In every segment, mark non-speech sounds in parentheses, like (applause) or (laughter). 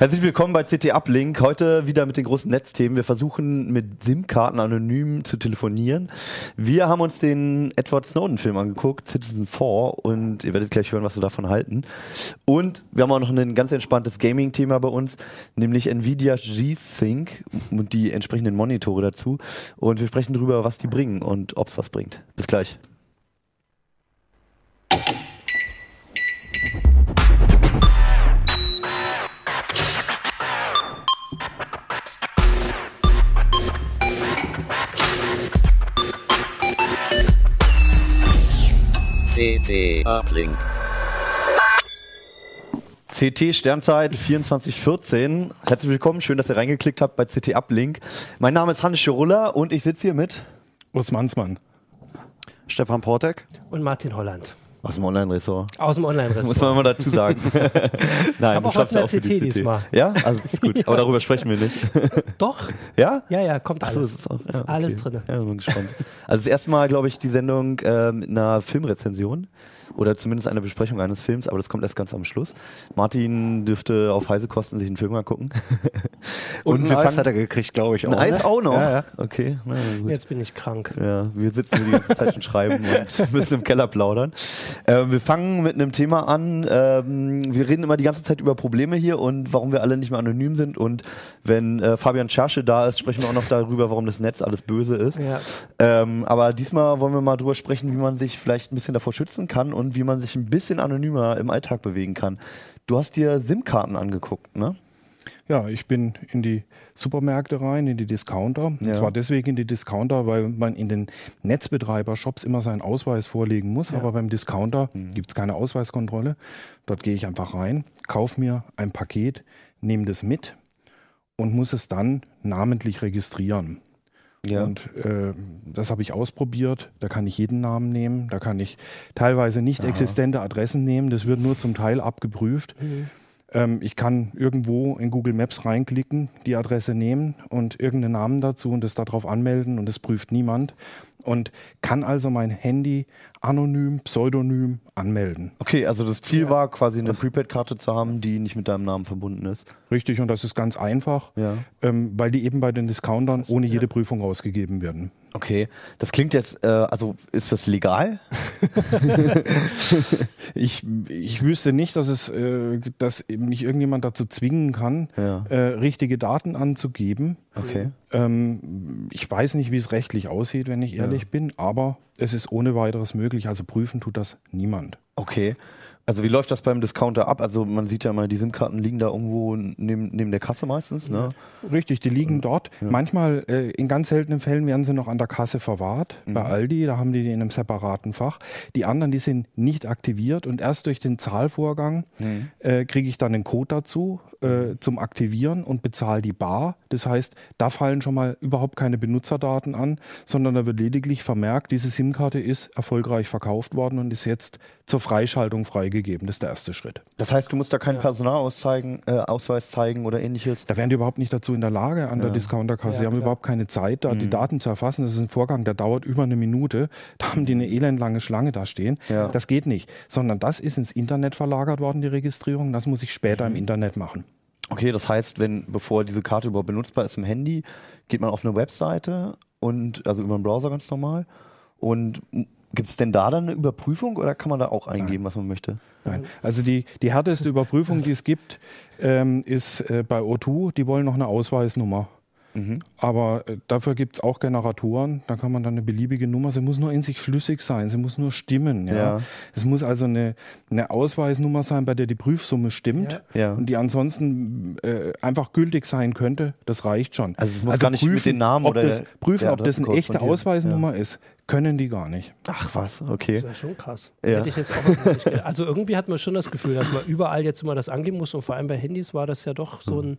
Herzlich willkommen bei CT Uplink. Heute wieder mit den großen Netzthemen. Wir versuchen mit SIM-Karten anonym zu telefonieren. Wir haben uns den Edward Snowden-Film angeguckt, Citizen 4, und ihr werdet gleich hören, was wir davon halten. Und wir haben auch noch ein ganz entspanntes Gaming-Thema bei uns, nämlich Nvidia G-Sync und die entsprechenden Monitore dazu. Und wir sprechen darüber, was die bringen und ob es was bringt. Bis gleich. CT Uplink. CT Sternzeit 2414. Herzlich willkommen, schön, dass ihr reingeklickt habt bei CT Uplink. Mein Name ist Hannes Schirulla und ich sitze hier mit Urs Mansmann. Stefan Portek Und Martin Holland. Aus dem Online-Ressort. Aus dem Muss Online-Restaurant. man immer dazu sagen. (laughs) (laughs) Nein, hab auch was in der CT diesmal. Ja, also ist gut. (laughs) Aber darüber sprechen wir nicht. Doch? Ja? Ja, ja, kommt alles. das ist auch Ist ja, alles okay. drin. Ja, bin gespannt. Also das erste Mal, glaube ich, die Sendung äh, mit einer Filmrezension oder zumindest einer Besprechung eines Films, aber das kommt erst ganz am Schluss. Martin dürfte auf heiße Kosten sich einen Film angucken. (laughs) Und, ein wir Eis hat er gekriegt, glaube ich. Ein auch, Eis ne? auch noch? Ja, ja. Okay, na gut. Jetzt bin ich krank. Ja, wir sitzen die ganze Zeit und schreiben und (laughs) müssen im Keller plaudern. Äh, wir fangen mit einem Thema an. Ähm, wir reden immer die ganze Zeit über Probleme hier und warum wir alle nicht mehr anonym sind. Und wenn äh, Fabian Scharsche da ist, sprechen wir auch noch darüber, warum das Netz alles böse ist. Ja. Ähm, aber diesmal wollen wir mal drüber sprechen, wie man sich vielleicht ein bisschen davor schützen kann und wie man sich ein bisschen anonymer im Alltag bewegen kann. Du hast dir SIM-Karten angeguckt, ne? ja, ich bin in die Supermärkte rein, in die Discounter. Ja. Und zwar deswegen in die Discounter, weil man in den Netzbetreiber-Shops immer seinen Ausweis vorlegen muss. Aber beim Discounter gibt's keine Ausweiskontrolle. Dort gehe ich einfach rein, kaufe mir ein Paket, nehme das mit und muss es dann namentlich registrieren. Ja. Und äh, das habe ich ausprobiert. Da kann ich jeden Namen nehmen. Da kann ich teilweise nicht existente Adressen nehmen. Das wird nur zum Teil abgeprüft. Ähm, ich kann irgendwo in Google Maps reinklicken, die Adresse nehmen und irgendeinen Namen dazu und das darauf anmelden und das prüft niemand. Und kann also mein Handy anonym, pseudonym anmelden. Okay, also das Ziel war quasi eine Prepaid-Karte zu haben, die nicht mit deinem Namen verbunden ist. Richtig, und das ist ganz einfach, Ja. ähm, weil die eben bei den Discountern ohne jede Prüfung rausgegeben werden. Okay, das klingt jetzt, äh, also ist das legal? (laughs) Ich, ich wüsste nicht, dass es, äh, dass mich irgendjemand dazu zwingen kann, Ja. äh, richtige Daten anzugeben. Okay. Ähm, ich weiß nicht, wie es rechtlich aussieht, wenn ich ehrlich bin, aber es ist ohne weiteres möglich. Also prüfen tut das niemand. Okay. Also wie läuft das beim Discounter ab? Also man sieht ja mal, die SIM-Karten liegen da irgendwo neben, neben der Kasse meistens, ne? Richtig, die liegen dort. Manchmal, äh, in ganz seltenen Fällen werden sie noch an der Kasse verwahrt. Bei Aldi, da haben die die in einem separaten Fach. Die anderen, die sind nicht aktiviert und erst durch den Zahlvorgang äh, kriege ich dann einen Code dazu äh, zum Aktivieren und bezahle die bar. Das heißt, da fallen schon mal überhaupt keine Benutzerdaten an, sondern da wird lediglich vermerkt, diese SIM-Karte ist erfolgreich verkauft worden und ist jetzt zur Freischaltung freigegeben. Das ist der erste Schritt. Das heißt, du musst da keinen Personalausweis zeigen, äh, Ausweis zeigen oder ähnliches. Da wären die überhaupt nicht dazu in der Lage an der Discounterkasse. Ja, Sie haben klar. überhaupt keine Zeit, da die Daten zu erfassen. Das ist ein Vorgang, der dauert über eine Minute. Da haben die eine elendlange Schlange da stehen. Ja. Das geht nicht. Sondern das ist ins Internet verlagert worden, die Registrierung. Das muss ich später im Internet machen. Okay, das heißt, wenn, bevor diese Karte überhaupt benutzbar ist im Handy, geht man auf eine Webseite und, also über den Browser ganz normal. Und gibt es denn da dann eine Überprüfung oder kann man da auch eingeben, was man möchte? Nein. Also die, die härteste Überprüfung, die es gibt, ähm, ist äh, bei O2. Die wollen noch eine Ausweisnummer. Mhm. Aber äh, dafür gibt es auch Generatoren. Da kann man dann eine beliebige Nummer. Sie muss nur in sich schlüssig sein. Sie muss nur stimmen. Ja? Ja. Es muss also eine, eine Ausweisnummer sein, bei der die Prüfsumme stimmt Ja. Ja. und die ansonsten äh, einfach gültig sein könnte. Das reicht schon. Also es muss gar nicht mit den Namen ob oder das, prüfen, ob das eine echte. Ausweisnummer ist, können die gar nicht. Ach was, okay. Das ist schon krass. Ja. Hätte ich jetzt auch nicht. Also irgendwie hat man schon das Gefühl, dass man überall jetzt immer das angeben muss und vor allem bei Handys war das ja doch so ein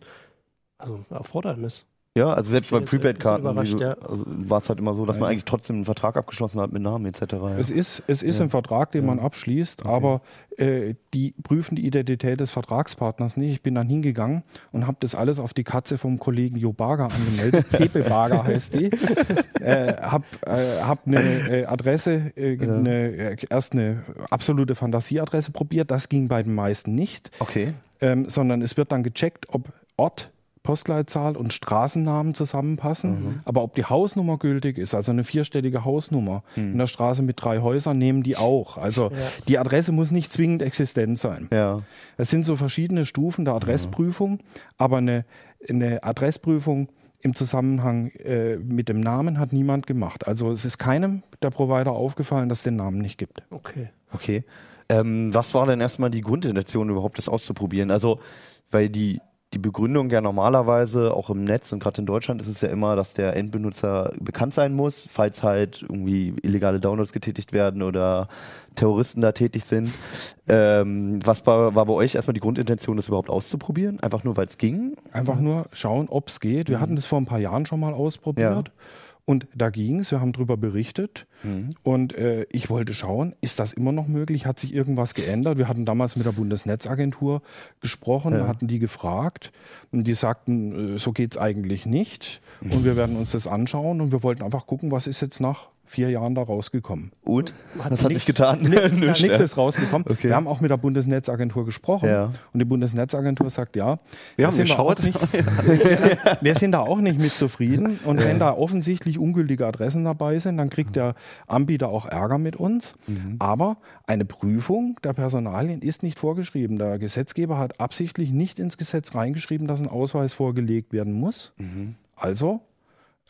also ein Erfordernis. Ja, also selbst bei Prepaid-Karten überrascht, also war es halt immer so, dass man eigentlich trotzdem einen Vertrag abgeschlossen hat mit Namen etc. Ja. Es ist, es ist ein Vertrag, den man abschließt, aber äh, die prüfen die Identität des Vertragspartners nicht. Ich bin dann hingegangen und habe das alles auf die Katze vom Kollegen Jo Barger angemeldet. (laughs) Pepe Barger heißt die. äh, hab, äh, hab eine äh, Adresse, äh, eine, äh, erst eine absolute Fantasieadresse probiert. Das ging bei den meisten nicht. Okay. ähm, sondern es wird dann gecheckt, ob Ort, Postleitzahl und Straßennamen zusammenpassen, aber ob die Hausnummer gültig ist, also eine vierstellige Hausnummer in der Straße mit drei Häusern, nehmen die auch. Also die Adresse muss nicht zwingend existent sein. Ja. Es sind so verschiedene Stufen der Adressprüfung, aber eine, eine Adressprüfung im Zusammenhang äh, mit dem Namen hat niemand gemacht. Also es ist keinem der Provider aufgefallen, dass es den Namen nicht gibt. Okay. Okay. Ähm, was war denn erstmal die Grundintention, überhaupt das auszuprobieren? Also, weil die, die Begründung ja normalerweise auch im Netz und gerade in Deutschland ist es ja immer, dass der Endbenutzer bekannt sein muss, falls halt irgendwie illegale Downloads getätigt werden oder Terroristen da tätig sind. (laughs) Ähm, was war, war bei euch erstmal die Grundintention, das überhaupt auszuprobieren? Einfach nur, weil es ging? Einfach nur schauen, ob es geht. Wir hatten das vor ein paar Jahren schon mal ausprobiert. Und da ging es, wir haben darüber berichtet. Und äh, ich wollte schauen, ist das immer noch möglich? Hat sich irgendwas geändert? Wir hatten damals mit der Bundesnetzagentur gesprochen, Ja. hatten die gefragt. Und die sagten, äh, so geht es eigentlich nicht. Und wir werden uns das anschauen. Und wir wollten einfach gucken, was ist jetzt nach vier Jahren da rausgekommen. Und? Hat Was hat sich getan? (laughs) Nichts ja. ist rausgekommen. Okay. Wir haben auch mit der Bundesnetzagentur gesprochen Ja. und die Bundesnetzagentur sagt, ja, Wir da haben sind geschaut. auch Nicht, (laughs) wir, sind, wir sind da auch nicht mit zufrieden und wenn da offensichtlich ungültige Adressen dabei sind, dann kriegt der Anbieter auch Ärger mit uns. Mhm. Aber eine Prüfung der Personalien ist nicht vorgeschrieben. Der Gesetzgeber hat absichtlich nicht ins Gesetz reingeschrieben, dass ein Ausweis vorgelegt werden muss. Mhm. Also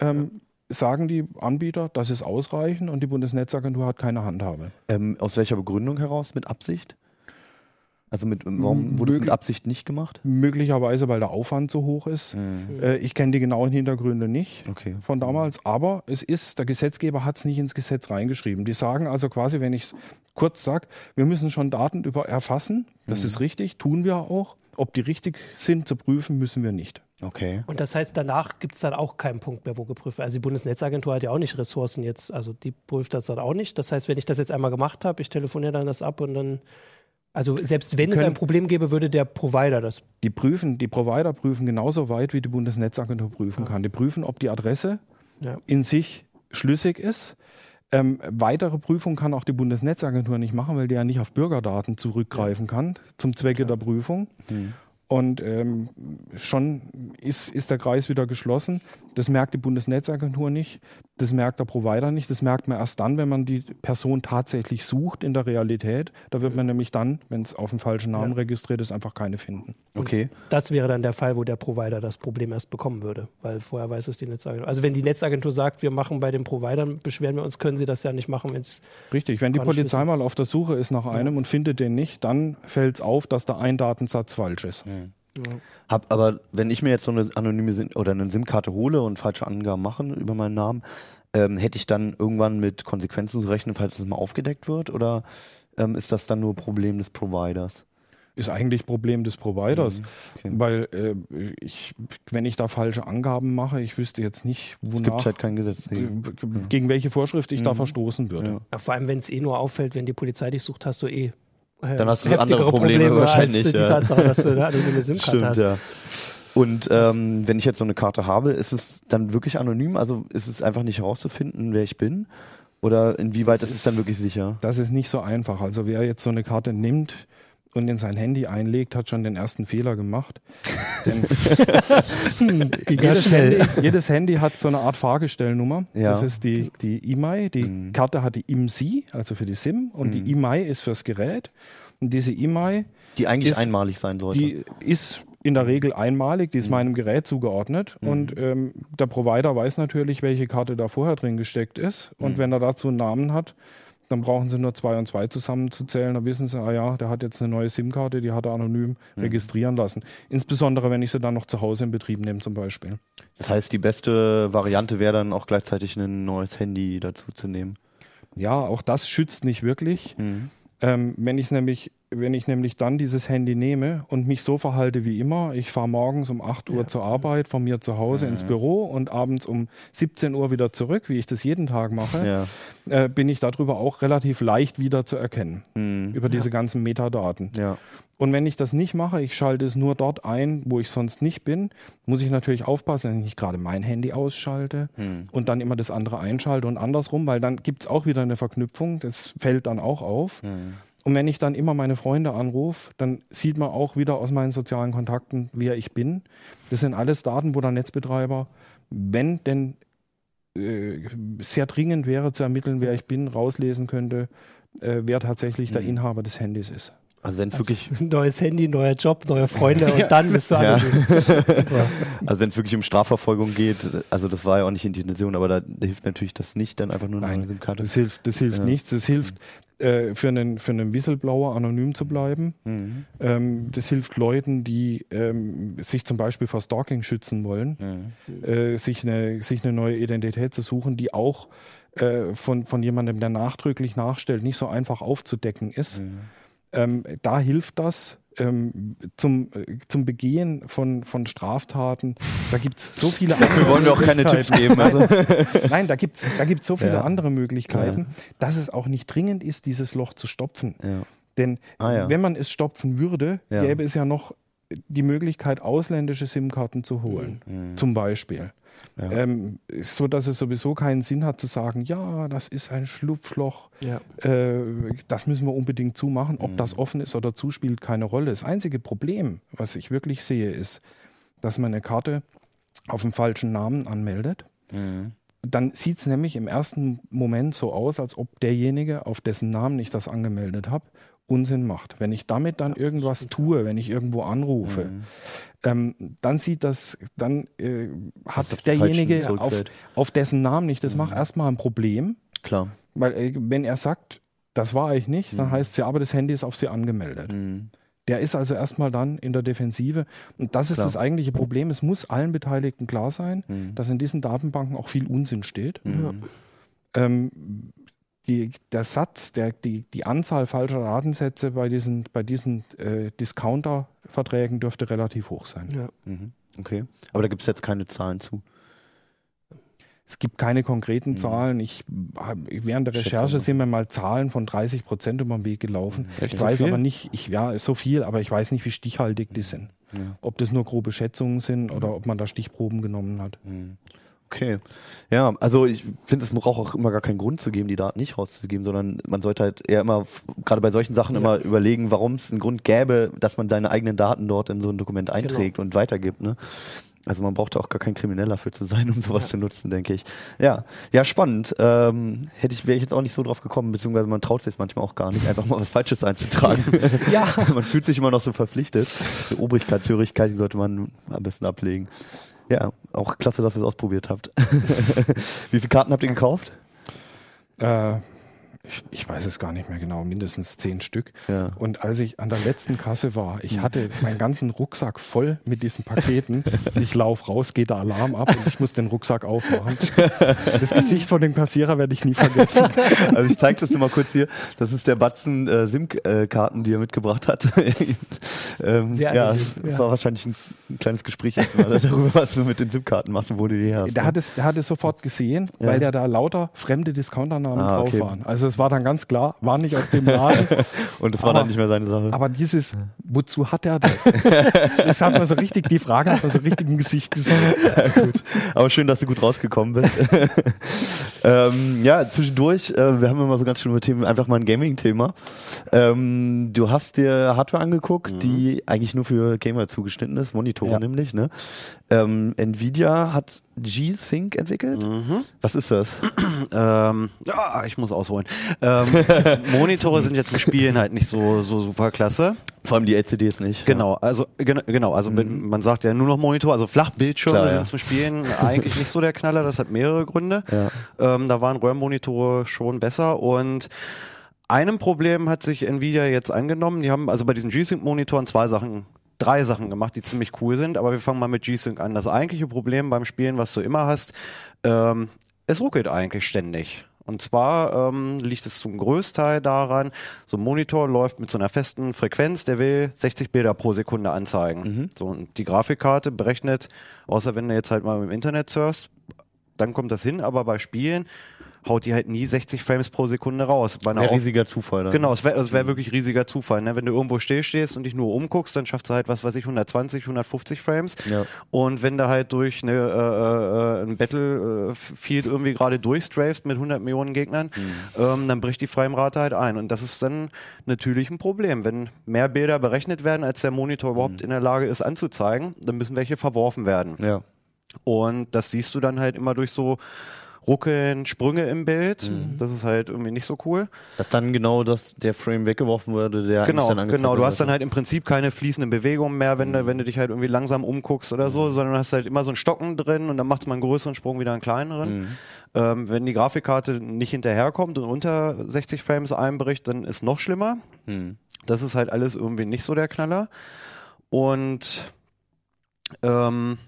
ähm, sagen die Anbieter, das ist ausreichend und die Bundesnetzagentur hat keine Handhabe. Ähm, aus welcher Begründung heraus? Mit Absicht? Also mit, warum wurde es mit Absicht nicht gemacht? Möglicherweise, weil der Aufwand so hoch ist. Äh, ich kenne die genauen Hintergründe nicht Okay. von damals, aber es ist, der Gesetzgeber hat es nicht ins Gesetz reingeschrieben. Die sagen also quasi, wenn ich es kurz sage, wir müssen schon Daten über erfassen, das ist richtig, tun wir auch. Ob die richtig sind zu prüfen, müssen wir nicht. Okay. Und das heißt, danach gibt es dann auch keinen Punkt mehr, wo geprüft wird. Also die Bundesnetzagentur hat ja auch nicht Ressourcen jetzt, also die prüft das dann auch nicht. Das heißt, wenn ich das jetzt einmal gemacht habe, ich telefoniere dann das ab und dann, also selbst wenn es können- ein Problem gäbe, würde der Provider das. Die prüfen, die Provider prüfen genauso weit, wie die Bundesnetzagentur prüfen kann. Die prüfen, ob die Adresse Ja. in sich schlüssig ist. Ähm, weitere Prüfung kann auch die Bundesnetzagentur nicht machen, weil die ja nicht auf Bürgerdaten zurückgreifen kann zum Zwecke der Prüfung. Und ähm, schon ist, ist der Kreis wieder geschlossen. Das merkt die Bundesnetzagentur nicht, das merkt der Provider nicht. Das merkt man erst dann, wenn man die Person tatsächlich sucht in der Realität. Da wird man nämlich dann, wenn es auf den falschen Namen Ja. registriert ist, einfach keine finden. Okay. Das wäre dann der Fall, wo der Provider das Problem erst bekommen würde, weil vorher weiß es die Netzagentur. Also wenn die Netzagentur sagt, wir machen bei den Providern, beschweren wir uns, können sie das ja nicht machen, wenn es Richtig, wenn die Polizei wissen. mal auf der Suche ist nach einem und findet den nicht, dann fällt es auf, dass da ein Datensatz falsch ist. Hab, aber wenn ich mir jetzt so eine anonyme SIM oder eine SIM-Karte hole und falsche Angaben mache über meinen Namen, ähm, hätte ich dann irgendwann mit Konsequenzen zu rechnen, falls das mal aufgedeckt wird? Oder ähm, ist das dann nur Problem des Providers? Ist eigentlich Problem des Providers, Mhm, okay. weil äh, ich, wenn ich da falsche Angaben mache, ich wüsste jetzt nicht, Es wonach, gibt halt kein Gesetz. äh, gegen welche Vorschrift ich da Mhm. verstoßen würde. Ja. Ja, vor allem, wenn es eh nur auffällt, wenn die Polizei dich sucht, hast du eh. Äh, Dann hast du andere Probleme wahrscheinlich, Als die ja. Tatsache, dass du eine anonyme (laughs) SIM-Karte Stimmt, hast. ja. Und ähm, wenn ich jetzt so eine Karte habe, ist es dann wirklich anonym? Also ist es einfach nicht herauszufinden, wer ich bin? Oder inwieweit ist es dann wirklich sicher? Das ist nicht so einfach. Also wer jetzt so eine Karte nimmt und in sein Handy einlegt, hat schon den ersten Fehler gemacht. (laughs) Denn jedes, Handy, jedes Handy hat so eine Art Fahrgestellnummer. Ja. Das ist die, die IMEI. Die Mhm. Karte hat die IMSI, also für die SIM, und Mhm. die IMEI ist fürs Gerät. Und diese IMEI, Die eigentlich Ist- einmalig sein sollte. die ist in der Regel einmalig, die ist meinem Gerät zugeordnet. Mhm. Und ähm, der Provider weiß natürlich, welche Karte da vorher drin gesteckt ist. Und Mhm. wenn er dazu einen Namen hat, dann brauchen sie nur zwei und zwei zusammenzuzählen. Dann wissen sie, ah ja, der hat jetzt eine neue SIM-Karte, die hat er anonym Mhm. registrieren lassen. Insbesondere, wenn ich sie dann noch zu Hause in Betrieb nehme zum Beispiel. Das heißt, die beste Variante wäre dann auch gleichzeitig ein neues Handy dazu zu nehmen. Ja, auch das schützt nicht wirklich. Ähm, wenn ich nämlich, wenn ich nämlich dann dieses Handy nehme und mich so verhalte wie immer, ich fahre morgens um 8 Uhr Ja. zur Arbeit, von mir zu Hause ins Büro und abends um 17 Uhr wieder zurück, wie ich das jeden Tag mache, Ja. äh, bin ich darüber auch relativ leicht wieder zu erkennen, Mhm. über diese ganzen Metadaten. Und wenn ich das nicht mache, ich schalte es nur dort ein, wo ich sonst nicht bin, muss ich natürlich aufpassen, dass ich nicht gerade mein Handy ausschalte Mhm. und dann immer das andere einschalte und andersrum, weil dann gibt es auch wieder eine Verknüpfung, das fällt dann auch auf. Mhm. Und wenn ich dann immer meine Freunde anrufe, dann sieht man auch wieder aus meinen sozialen Kontakten, wer ich bin. Das sind alles Daten, wo der Netzbetreiber, wenn denn äh, sehr dringend wäre zu ermitteln, wer ich bin, rauslesen könnte, äh, wer tatsächlich der Mhm. Inhaber des Handys ist. Also wenn es wirklich, (laughs) Neues Handy, neuer Job, neue Freunde (laughs) und dann bist du Ja. (laughs) also wenn es wirklich um Strafverfolgung geht, also das war ja auch nicht die Intention, aber da hilft natürlich das nicht, dann einfach nur eine SIM-Karte. Das hilft, das hilft Ja. nichts. Das hilft äh, für, einen, für einen Whistleblower anonym zu bleiben. Mhm. Ähm, das hilft Leuten, die ähm, sich zum Beispiel vor Stalking schützen wollen, Mhm. äh, sich, eine, sich eine neue Identität zu suchen, die auch äh, von, von jemandem, der nachdrücklich nachstellt, nicht so einfach aufzudecken ist. Mhm. Ähm, da hilft das ähm, zum, äh, zum Begehen von, von Straftaten. Da gibt es so viele Dafür wollen wir auch keine Tipps geben. Also. (laughs) Nein, da gibt es da gibt's so viele Ja. andere Möglichkeiten, dass es auch nicht dringend ist, dieses Loch zu stopfen. Ja. Denn Ah, ja. wenn man es stopfen würde, Ja. gäbe es ja noch die Möglichkeit, ausländische SIM-Karten zu holen, zum Beispiel. Ja. Ähm, so dass es sowieso keinen Sinn hat zu sagen, ja, das ist ein Schlupfloch, Ja. äh, das müssen wir unbedingt zumachen. Ob Mhm. das offen ist oder zu, spielt keine Rolle. Das einzige Problem, was ich wirklich sehe, ist, dass man eine Karte auf den falschen Namen anmeldet. Mhm. Dann sieht es nämlich im ersten Moment so aus, als ob derjenige, auf dessen Namen ich das angemeldet habe, Unsinn macht. Wenn ich damit dann irgendwas tue, wenn ich irgendwo anrufe, Mhm. ähm, dann sieht das, dann äh, hat derjenige, auf, auf dessen Namen ich das mache, erstmal ein Problem. Klar. Weil äh, wenn er sagt, das war ich nicht, dann Mhm. heißt es ja, aber das Handy ist auf sie angemeldet. Mhm. Der ist also erstmal dann in der Defensive. Und das ist Klar. das eigentliche Problem. Es muss allen Beteiligten klar sein, Mhm. dass in diesen Datenbanken auch viel Unsinn steht. Mhm. Ähm, die, der Satz, der, die, die Anzahl falscher Datensätze bei diesen, bei diesen äh, Discounter-Verträgen dürfte relativ hoch sein. Ja. Mhm. Okay. Aber da gibt es jetzt keine Zahlen zu. Es gibt keine konkreten Mhm. Zahlen. Ich, während der Recherche sind mir mal Zahlen von 30 Prozent über den Weg gelaufen. Echt Ich so weiß viel? aber nicht, ich, ja, so viel, aber ich weiß nicht, wie stichhaltig die sind. Ja. Ob das nur grobe Schätzungen sind oder ob man da Stichproben genommen hat. Okay. Ja, also ich finde, es braucht auch immer gar keinen Grund zu geben, die Daten nicht rauszugeben, sondern man sollte halt eher immer, gerade bei solchen Sachen, Ja. immer überlegen, warum es einen Grund gäbe, dass man seine eigenen Daten dort in so ein Dokument einträgt und weitergibt. Ne? Also man braucht da auch gar kein Krimineller für zu sein, um sowas Ja. zu nutzen, denke ich. Ja, ja, spannend. Ähm, hätte ich, wäre ich jetzt auch nicht so drauf gekommen, beziehungsweise man traut sich manchmal auch gar nicht, einfach mal was Falsches einzutragen. (laughs) Ja. (laughs) man fühlt sich immer noch so verpflichtet. Die Obrigkeitshörigkeit, die sollte man am besten ablegen. Ja, auch klasse, dass ihr es ausprobiert habt. (laughs) Wie viele Karten habt ihr gekauft? Äh, ich, ich weiß es gar nicht mehr genau, mindestens zehn Stück. Ja. Und als ich an der letzten Kasse war, ich hatte meinen ganzen Rucksack voll mit diesen Paketen. Ich laufe raus, geht der Alarm ab und ich muss den Rucksack aufmachen. Das Gesicht von dem Kassierer werde ich nie vergessen. (laughs) Also ich zeige das nur mal kurz hier. Das ist der Batzen äh, SIM-Karten, die er mitgebracht hat. (laughs) ähm, Sehr ja, es ja. war wahrscheinlich ein, ein kleines Gespräch (laughs) darüber, was du mit den SIM-Karten machst und wo du die her hast. Der hat es, der hat es sofort gesehen, Ja. weil der da lauter fremde Discounternamen Ah, drauf okay. waren. Also es war dann ganz klar, war nicht aus dem Laden. (laughs) und das war aber- dann nicht mehr seine Sache. Aber dieses, wozu hat er das? Das hat man so richtig, die Frage hat man so richtig im Gesicht gesehen. (laughs) Ja, gut. Aber schön, dass du gut rausgekommen bist. (laughs) ähm, ja, zwischendurch, äh, wir haben immer so ganz schöne Themen, einfach mal ein Gaming-Thema. Ähm, du hast dir Hardware angeguckt, die eigentlich nur für Gamer zugeschnitten ist, Monitore Ja. nämlich. Ne? Ähm, Nvidia hat G-Sync entwickelt. Mhm. Was ist das? (clears throat) Ähm, ja, ich muss ausholen. Ähm, (laughs) Monitore sind jetzt im Spielen halt nicht so, so super klasse. Vor allem die LCDs nicht. Genau, also gen genau, also wenn, man sagt ja nur noch Monitor, also Flachbildschirme Klar, ja. sind zum Spielen eigentlich nicht so der Knaller, das hat mehrere Gründe. Ja. Ähm, da waren Röhrenmonitore schon besser und einem Problem hat sich Nvidia jetzt angenommen. Die haben also bei diesen G-Sync-Monitoren zwei Sachen, drei Sachen gemacht, die ziemlich cool sind, aber wir fangen mal mit G-Sync an. Das eigentliche Problem beim Spielen, was du immer hast, ähm, es ruckelt eigentlich ständig. Und zwar ähm, liegt es zum Größteil daran, so ein Monitor läuft mit so einer festen Frequenz, der will 60 Bilder pro Sekunde anzeigen. So, und die Grafikkarte berechnet, außer wenn du jetzt halt mal im Internet surfst, dann kommt das hin, aber bei Spielen haut die halt nie 60 Frames pro Sekunde raus. Bei einer Ein Auf- riesiger Zufall. Dann. Genau, es wäre wär wirklich riesiger Zufall. Ne? Wenn du irgendwo stillstehst und dich nur umguckst, dann schafft sie halt, was weiß ich, 120, 150 Frames. Ja. Und wenn du halt durch eine, äh, äh, ein Battlefield irgendwie gerade durchstrafst mit 100 Millionen Gegnern, Mhm. ähm, dann bricht die Framerate halt ein. Und das ist dann natürlich ein Problem. Wenn mehr Bilder berechnet werden, als der Monitor überhaupt in der Lage ist anzuzeigen, dann müssen welche verworfen werden. Mhm. Ja. Und das siehst du dann halt immer durch so Ruckeln, Sprünge im Bild. Mhm. Das ist halt irgendwie nicht so cool. Dass dann genau das, der Frame weggeworfen wurde, der Genau, dann genau. Du hast dann halt im Prinzip keine fließenden Bewegungen mehr, wenn, du, wenn du dich halt irgendwie langsam umguckst oder so, sondern du hast halt immer so ein Stocken drin und dann macht es mal einen größeren Sprung, wieder einen kleineren. Ähm, wenn die Grafikkarte nicht hinterherkommt und unter 60 Frames einbricht, dann ist noch schlimmer. Hm. Das ist halt alles irgendwie nicht so der Knaller. Und ähm,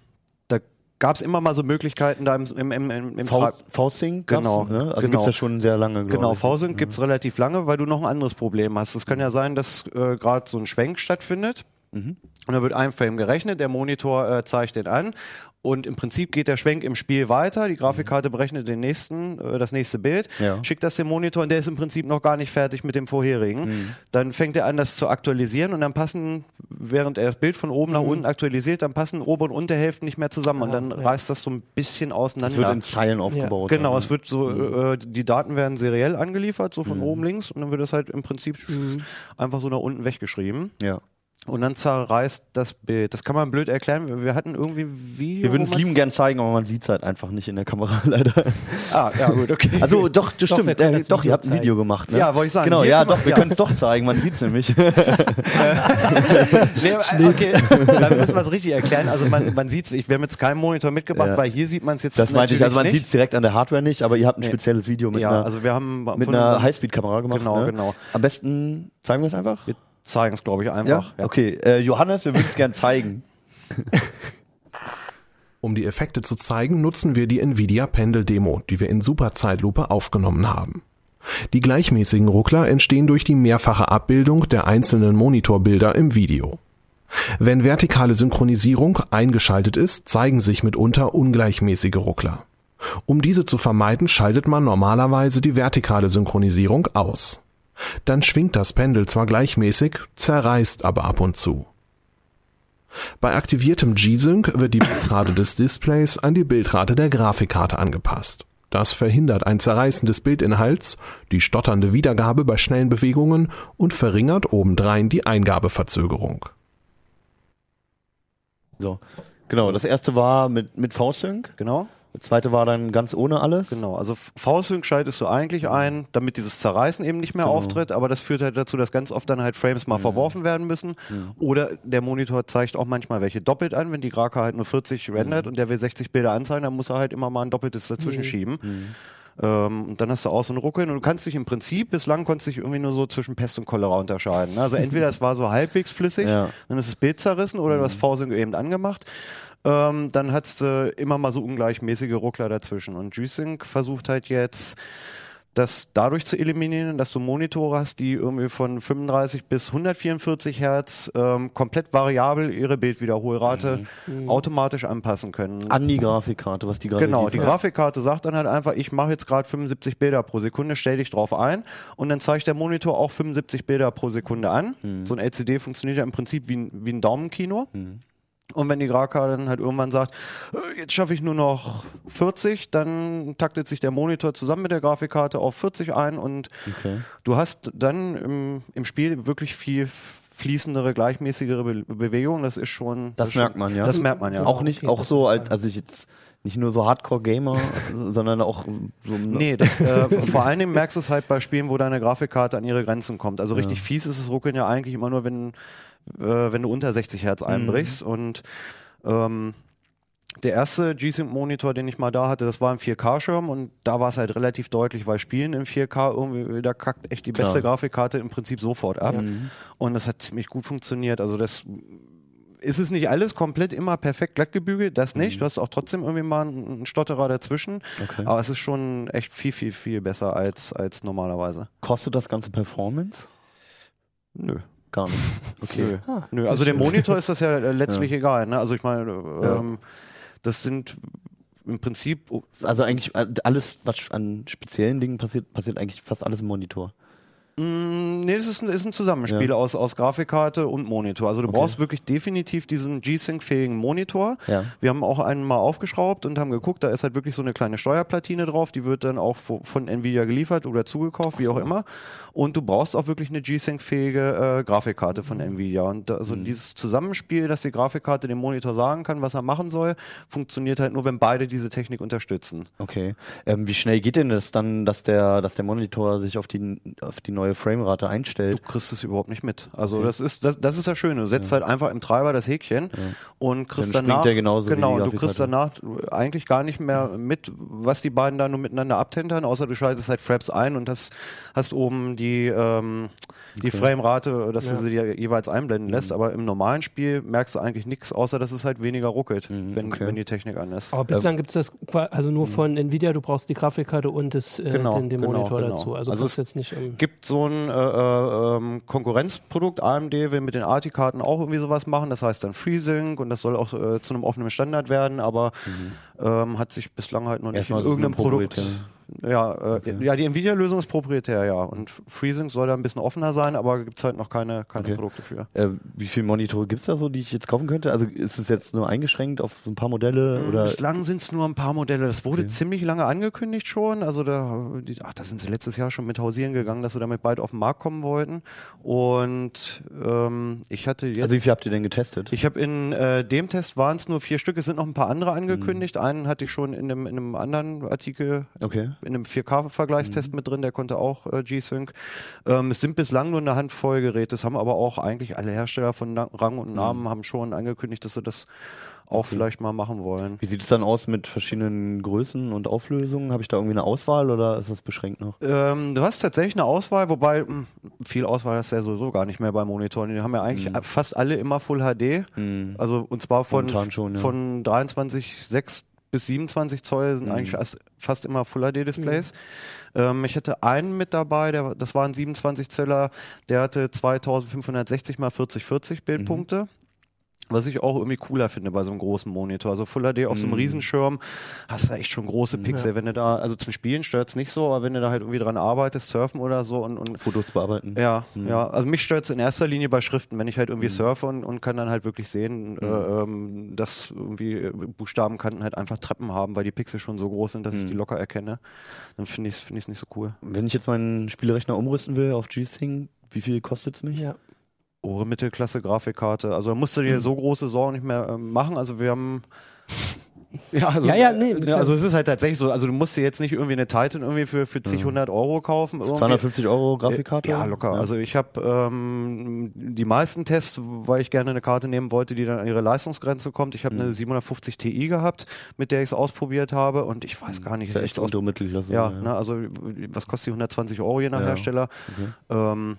gab es immer mal so Möglichkeiten da im, im, im, im, V-Sync Genau, ne? Also genau. gibt's ja schon sehr lange, Genau. V-Sync gibt's relativ lange, weil du noch ein anderes Problem hast. Es kann ja sein, dass äh, gerade so ein Schwenk stattfindet Mhm. und da wird ein Frame gerechnet, der Monitor äh, zeigt den an und im Prinzip geht der Schwenk im Spiel weiter, die Grafikkarte berechnet den nächsten, äh, das nächste Bild, Ja. schickt das dem Monitor und der ist im Prinzip noch gar nicht fertig mit dem vorherigen. Mhm. Dann fängt er an, das zu aktualisieren und dann passen, während er das Bild von oben nach unten aktualisiert, dann passen Ober- und Unterhälften nicht mehr zusammen und dann ja. reißt das so ein bisschen auseinander. Es wird in Zeilen aufgebaut. Genau, ja. es wird so, äh, die Daten werden seriell angeliefert, so von Mhm. oben links, und dann wird das halt im Prinzip einfach so nach unten weggeschrieben. Ja. Und dann zerreißt das Bild. Das kann man blöd erklären. Wir- hatten irgendwie ein Video. Wir würden es lieben gern zeigen, aber man sieht es halt einfach nicht in der Kamera, (laughs) leider. Ah, ja, gut, okay. (laughs) Also doch, das Doch, stimmt. Äh, das doch, ihr habt ein. Video gemacht, ne? Ja, wollte ich sagen. Genau, Hier ja, doch, wir ja. können es doch zeigen, man sieht es nämlich. (laughs) nee, okay, dann müssen wir es richtig erklären. Also man, man sieht es, wir haben jetzt keinen Monitor mitgebracht, Ja. weil hier sieht man es jetzt Das meinte ich, also man sieht es direkt an der Hardware nicht, aber ihr habt ein Nee. spezielles Video mit Ja, einer, also wir haben mit von einer Highspeed-Kamera gemacht. Genau, ne? genau. Am besten zeigen wir es einfach. Wir zeigen es, glaube ich, einfach. Ja. Okay, äh, Johannes, wir würden es gern zeigen. (laughs) Um die Effekte zu zeigen, nutzen wir die Nvidia Pendel Demo, die wir in Superzeitlupe aufgenommen haben. Die gleichmäßigen Ruckler entstehen durch die mehrfache Abbildung der einzelnen Monitorbilder im Video. Wenn vertikale Synchronisierung eingeschaltet ist, zeigen sich mitunter ungleichmäßige Ruckler. Um diese zu vermeiden, schaltet man normalerweise die vertikale Synchronisierung aus. Dann schwingt das Pendel zwar gleichmäßig, zerreißt aber ab und zu. Bei aktiviertem G-Sync wird die Bildrate des Displays an die Bildrate der Grafikkarte angepasst. Das verhindert ein Zerreißen des Bildinhalts, die stotternde Wiedergabe bei schnellen Bewegungen und verringert obendrein die Eingabeverzögerung. So. Genau, das erste war mit, mit V-Sync. Genau. Das zweite war dann ganz ohne alles. Genau, also V-Sync schaltest du eigentlich ein, damit dieses Zerreißen eben nicht mehr Genau. auftritt, aber das führt halt dazu, dass ganz oft dann halt Frames mal verworfen werden müssen. Oder der Monitor zeigt auch manchmal welche doppelt an, wenn die Graka halt nur 40 rendert und der will 60 Bilder anzeigen, dann muss er halt immer mal ein doppeltes dazwischen schieben. Ähm, und dann hast du auch so ein Ruckeln und du kannst dich im Prinzip, bislang konntest du dich irgendwie nur so zwischen Pest und Cholera unterscheiden. Also entweder (laughs) es war so halbwegs flüssig, Ja. dann ist das Bild zerrissen oder du hast V-Sync eben angemacht. Ähm, dann hat's äh, immer mal so ungleichmäßige Ruckler dazwischen. Und G-Sync versucht halt jetzt, das dadurch zu eliminieren, dass du Monitore hast, die irgendwie von 35 bis 144 Hertz ähm, komplett variabel ihre Bildwiederholrate automatisch anpassen können. An die Grafikkarte, was die gerade Genau, liefert. die Grafikkarte sagt dann halt einfach, ich mache jetzt gerade 75 Bilder pro Sekunde, stell dich drauf ein und dann zeigt der Monitor auch 75 Bilder pro Sekunde an. So ein LCD funktioniert ja im Prinzip wie ein, wie ein Daumenkino. Und wenn die Grafikkarte dann halt irgendwann sagt, äh, jetzt schaffe ich nur noch 40, dann taktet sich der Monitor zusammen mit der Grafikkarte auf 40 ein und Okay. du hast dann im, im Spiel wirklich viel fließendere, gleichmäßigere Be Bewegungen. Das ist schon. Das ist merkt schon, man, ja. Das merkt man ja. Auch nicht, Okay, auch das so als, also ich jetzt nicht nur so Hardcore-Gamer, (laughs) sondern auch so Nee, das, äh, (laughs) vor allen Dingen merkst du es halt bei Spielen, wo deine Grafikkarte an ihre Grenzen kommt. Also richtig fies ist es Ruckeln ja eigentlich immer nur, wenn, äh, wenn du unter 60 Hertz einbrichst. Und ähm, der erste G-Sync-Monitor, den ich mal da hatte, das war ein 4K-Schirm und da war es halt relativ deutlich, weil Spielen in 4K irgendwie, da kackt echt die beste Klar. Grafikkarte im Prinzip sofort ab. Und das hat ziemlich gut funktioniert. Also das ist es nicht alles komplett immer perfekt glatt gebügelt, das nicht. Du hast auch trotzdem irgendwie mal einen einen Stotterer dazwischen. Okay. Aber es ist schon echt viel, viel, viel besser als, als normalerweise. Kostet das ganze Performance? Nö. Gar nicht. (laughs) Okay. Nö. Nö. Also dem Monitor ist das ja äh, letztlich egal. Ne? Also ich meine, ähm, das sind im Prinzip Also eigentlich äh, alles, was an speziellen Dingen passiert, passiert eigentlich fast alles im Monitor. Mm, Nee, das ist ein, ist ein Zusammenspiel Ja. aus, aus Grafikkarte und Monitor. Also du Okay. brauchst wirklich definitiv diesen G-Sync-fähigen Monitor. Ja. Wir haben auch einen mal aufgeschraubt und haben geguckt, da ist halt wirklich so eine kleine Steuerplatine drauf, die wird dann auch vo- von Nvidia geliefert oder zugekauft, wie auch immer. Und du brauchst auch wirklich eine G-Sync-fähige äh, Grafikkarte von Nvidia. Und da- also dieses Zusammenspiel, dass die Grafikkarte dem Monitor sagen kann, was er machen soll, funktioniert halt nur, wenn beide diese Technik unterstützen. Okay. Ähm, wie schnell geht denn das dann, dass der, dass der Monitor sich auf die, auf die neue Framerate Du einstellt? kriegst es überhaupt nicht mit. Also das ist das, das ist das Schöne. Du setzt halt einfach im Treiber das Häkchen und kriegst Dann danach genauso genau du kriegst danach eigentlich gar nicht mehr mit, was die beiden da nur miteinander abtentern, außer du schaltest halt Fraps ein und das hast oben die ähm, die Framerate, dass du sie dir jeweils einblenden lässt. Mhm. Aber im normalen Spiel merkst du eigentlich nichts, außer dass es halt weniger ruckelt, wenn, Mhm, okay. wenn die Technik an ist. Aber bislang gibt es das also nur von Nvidia, du brauchst die Grafikkarte und das, äh, Genau, den, den genau, Monitor genau. dazu. Also, Also kriegst jetzt nicht ähm, gibt so ein äh, äh, ähm, Konkurrenzprodukt, AMD will mit den ARTI-Karten auch irgendwie sowas machen, das heißt dann FreeSync und das soll auch äh, zu einem offenen Standard werden, aber ähm, hat sich bislang halt noch nicht Mhm. Erstmal in es irgendeinem Produkt. proprietär. Ja, äh, ja, die Nvidia-Lösung ist proprietär, ja. Und FreeSync soll da ein bisschen offener sein, aber gibt es halt noch keine, keine Okay. Produkte für. Äh, wie viele Monitore gibt es da so, die ich jetzt kaufen könnte? Also ist es jetzt nur eingeschränkt auf so ein paar Modelle? Oder? Bislang sind es nur ein paar Modelle. Das wurde ziemlich lange angekündigt schon. Also da, die, ach, da sind sie letztes Jahr schon mit hausieren gegangen, dass sie damit bald auf den Markt kommen wollten. Und ähm, ich hatte jetzt. Also wie viel habt ihr denn getestet? ich habe in äh, dem Test waren es nur vier Stück. Es sind noch ein paar andere angekündigt. Einen hatte ich schon in einem, in einem anderen Artikel okay. In einem 4K-Vergleichstest mit drin, der konnte auch äh, G-Sync. Ähm, es sind bislang nur eine Handvoll Geräte, das haben aber auch eigentlich alle Hersteller von Na Rang und Namen haben schon angekündigt, dass sie das auch vielleicht mal machen wollen. Wie sieht es dann aus mit verschiedenen Größen und Auflösungen? Habe ich da irgendwie eine Auswahl oder ist das beschränkt noch? Ähm, du hast tatsächlich eine Auswahl, wobei mh, viel Auswahl hast du ja sowieso gar nicht mehr bei Monitoren. Die haben ja eigentlich fast alle immer Full HD. Also und zwar von, schon, ja. von 23,6 bis 27 Zoll sind eigentlich fast, immer Full HD-Displays. Ähm, ich hatte einen mit dabei, der, das war ein 27 Zöller, der hatte 2560 mal 4040 Bildpunkte. Was ich auch irgendwie cooler finde bei so einem großen Monitor. Also Full HD auf so einem Riesenschirm hast du echt schon große Pixel. Wenn du da, also zum Spielen stört es nicht so, aber wenn du da halt irgendwie dran arbeitest, surfen oder so und, und Fotos bearbeiten? ja, ja. Also mich stört es in erster Linie bei Schriften, wenn ich halt irgendwie surfe und, und kann dann halt wirklich sehen, äh, ähm, dass irgendwie äh, Buchstabenkanten halt einfach Treppen haben, weil die Pixel schon so groß sind, dass ich die locker erkenne. Dann finde ich es find ich's nicht so cool. Wenn ich jetzt meinen Spielerechner umrüsten will auf G-Sync, wie viel kostet es mich? ja. Ohre Mittelklasse Grafikkarte. Also da musst du dir so große Sorgen nicht mehr ähm, machen. Also wir haben (laughs) ja, also, Ja, ja, nee, äh, also es ist halt tatsächlich so, also du musst dir jetzt nicht irgendwie eine Titan irgendwie für, für zig, hundert Euro kaufen. irgendwie. 250 Euro Grafikkarte? Ja, locker. Also ich habe ähm, die meisten Tests, weil ich gerne eine Karte nehmen wollte, die dann an ihre Leistungsgrenze kommt. Ich habe Mhm. eine 750 Ti gehabt, mit der ich es ausprobiert habe und ich weiß gar nicht, ist ja wie echt untere Mittelklasse. ja, Ne, also was kostet die 120 Euro je nach Ja. Hersteller? Okay. Ähm,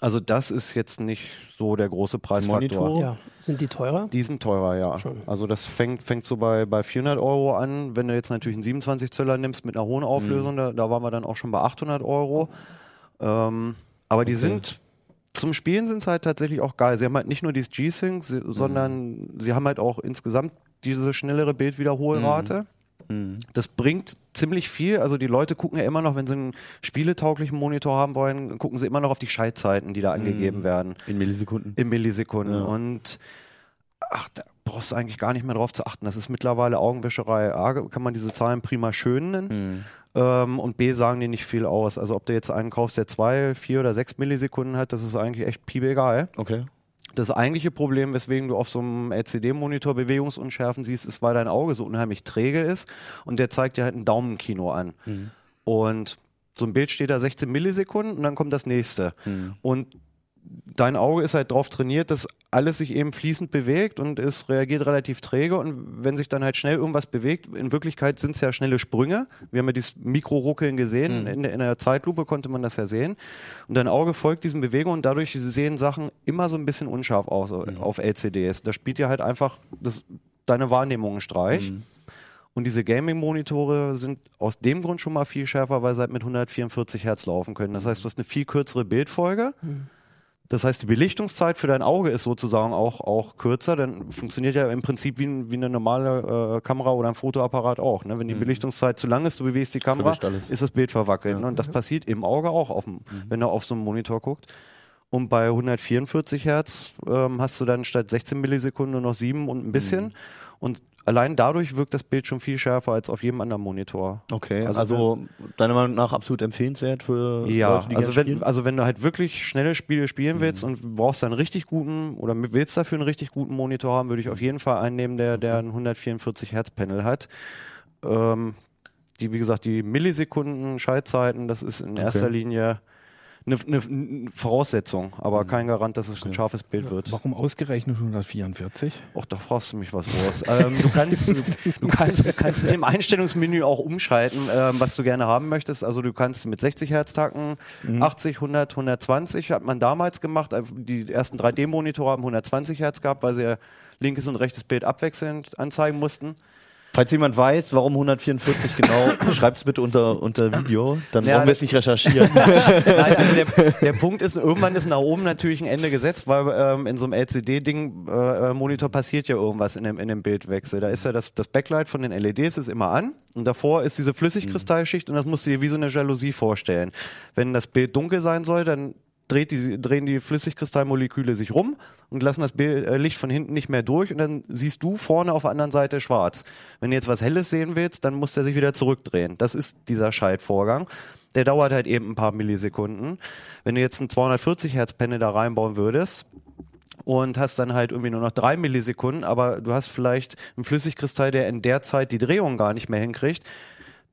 also das ist jetzt nicht so der große Preisfaktor. Monitore? ja. Sind die teurer? Die sind teurer, ja. Schon. Also das fängt, fängt so bei, bei 400 Euro an. Wenn du jetzt natürlich einen 27 Zöller nimmst mit einer hohen Auflösung, da, da waren wir dann auch schon bei 800 Euro. Ähm, aber die sind, zum Spielen sind es halt tatsächlich auch geil. Sie haben halt nicht nur dieses G-Sync, sie, sondern sie haben halt auch insgesamt diese schnellere Bildwiederholrate. Mhm. Das bringt ziemlich viel. Also die Leute gucken ja immer noch, wenn sie einen spieletauglichen Monitor haben wollen, gucken sie immer noch auf die Schaltzeiten, die da angegeben werden. In Millisekunden. In Millisekunden. Ja. Und ach, da brauchst du eigentlich gar nicht mehr drauf zu achten. Das ist mittlerweile Augenwäscherei. A, kann man diese Zahlen prima schön nennen. Mhm. Ähm, und B, sagen die nicht viel aus. Also ob du jetzt einen kaufst, der zwei, vier oder sechs Millisekunden hat, das ist eigentlich echt piebegal. Okay. Das eigentliche Problem, weswegen du auf so einem LCD-Monitor Bewegungsunschärfen siehst, ist, weil dein Auge so unheimlich träge ist und der zeigt dir halt ein Daumenkino an. Und so ein Bild steht da 16 Millisekunden und dann kommt das nächste. Und dein Auge ist halt darauf trainiert, dass alles sich eben fließend bewegt und es reagiert relativ träge. Und wenn sich dann halt schnell irgendwas bewegt, in Wirklichkeit sind es ja schnelle Sprünge. Wir haben ja dieses Mikroruckeln gesehen. In, der, in der Zeitlupe konnte man das ja sehen. Und dein Auge folgt diesen Bewegungen und dadurch sehen Sachen immer so ein bisschen unscharf aus auf LCDs. Da spielt dir halt einfach das, deine Wahrnehmung einen Streich. Und diese Gaming-Monitore sind aus dem Grund schon mal viel schärfer, weil sie halt mit 144 Hertz laufen können. Das heißt, du hast eine viel kürzere Bildfolge. Das heißt, die Belichtungszeit für dein Auge ist sozusagen auch, auch kürzer. Dann funktioniert ja im Prinzip wie, wie eine normale äh, Kamera oder ein Fotoapparat auch. Ne? Wenn die Belichtungszeit zu lang ist, du bewegst die Kamera, ist das Bild verwackelt. Ne? Und das passiert im Auge auch, auf dem, wenn du auf so einen Monitor guckst. Und bei 144 Hertz ähm, hast du dann statt 16 Millisekunden nur noch 7 und ein bisschen. Und allein dadurch wirkt das Bild schon viel schärfer als auf jedem anderen Monitor. Okay, Also also, deiner Meinung nach absolut empfehlenswert für Ja, Leute, die also wenn, spielen? also wenn du halt wirklich schnelle Spiele spielen willst und brauchst einen richtig guten oder willst dafür einen richtig guten Monitor haben, würde ich auf jeden Fall einen nehmen, der, der ein 144 Hertz Panel hat. Ähm, die, wie gesagt, die Millisekunden Schaltzeiten, das ist in erster Linie eine, eine, Voraussetzung, aber kein Garant, dass es ein scharfes Bild wird. Warum ausgerechnet 144? Och, da fragst du mich was groß. ähm, du, kannst, du, (laughs) du kannst, kannst in dem Einstellungsmenü auch umschalten, ähm, was du gerne haben möchtest. Also du kannst mit 60 Hertz tacken, 80, 100, 120 hat man damals gemacht. Die ersten 3D-Monitore haben 120 Hertz gehabt, weil sie ja linkes und rechtes Bild abwechselnd anzeigen mussten. Falls jemand weiß, warum 144 genau, (laughs) schreibt es bitte unter, unter Video, dann Ja, wollen wir es nicht recherchieren. (laughs) Nein, also der, (laughs) der Punkt ist, irgendwann ist nach oben natürlich ein Ende gesetzt, weil ähm, in so einem LCD-Ding, äh, äh, Monitor passiert ja irgendwas in dem, in dem Bildwechsel. Da ist ja das, das Backlight von den LEDs ist immer an und davor ist diese Flüssigkristallschicht und das musst du dir wie so eine Jalousie vorstellen. Wenn das Bild dunkel sein soll, dann die, drehen die Flüssigkristallmoleküle sich rum und lassen das äh, Licht von hinten nicht mehr durch und dann siehst du vorne auf der anderen Seite schwarz. Wenn du jetzt was Helles sehen willst, dann muss der sich wieder zurückdrehen. Das ist dieser Schaltvorgang. Der dauert halt eben ein paar Millisekunden. Wenn du jetzt ein 240 Hertz Panel da reinbauen würdest, und hast dann halt irgendwie nur noch drei Millisekunden, aber du hast vielleicht einen Flüssigkristall, der in der Zeit die Drehung gar nicht mehr hinkriegt,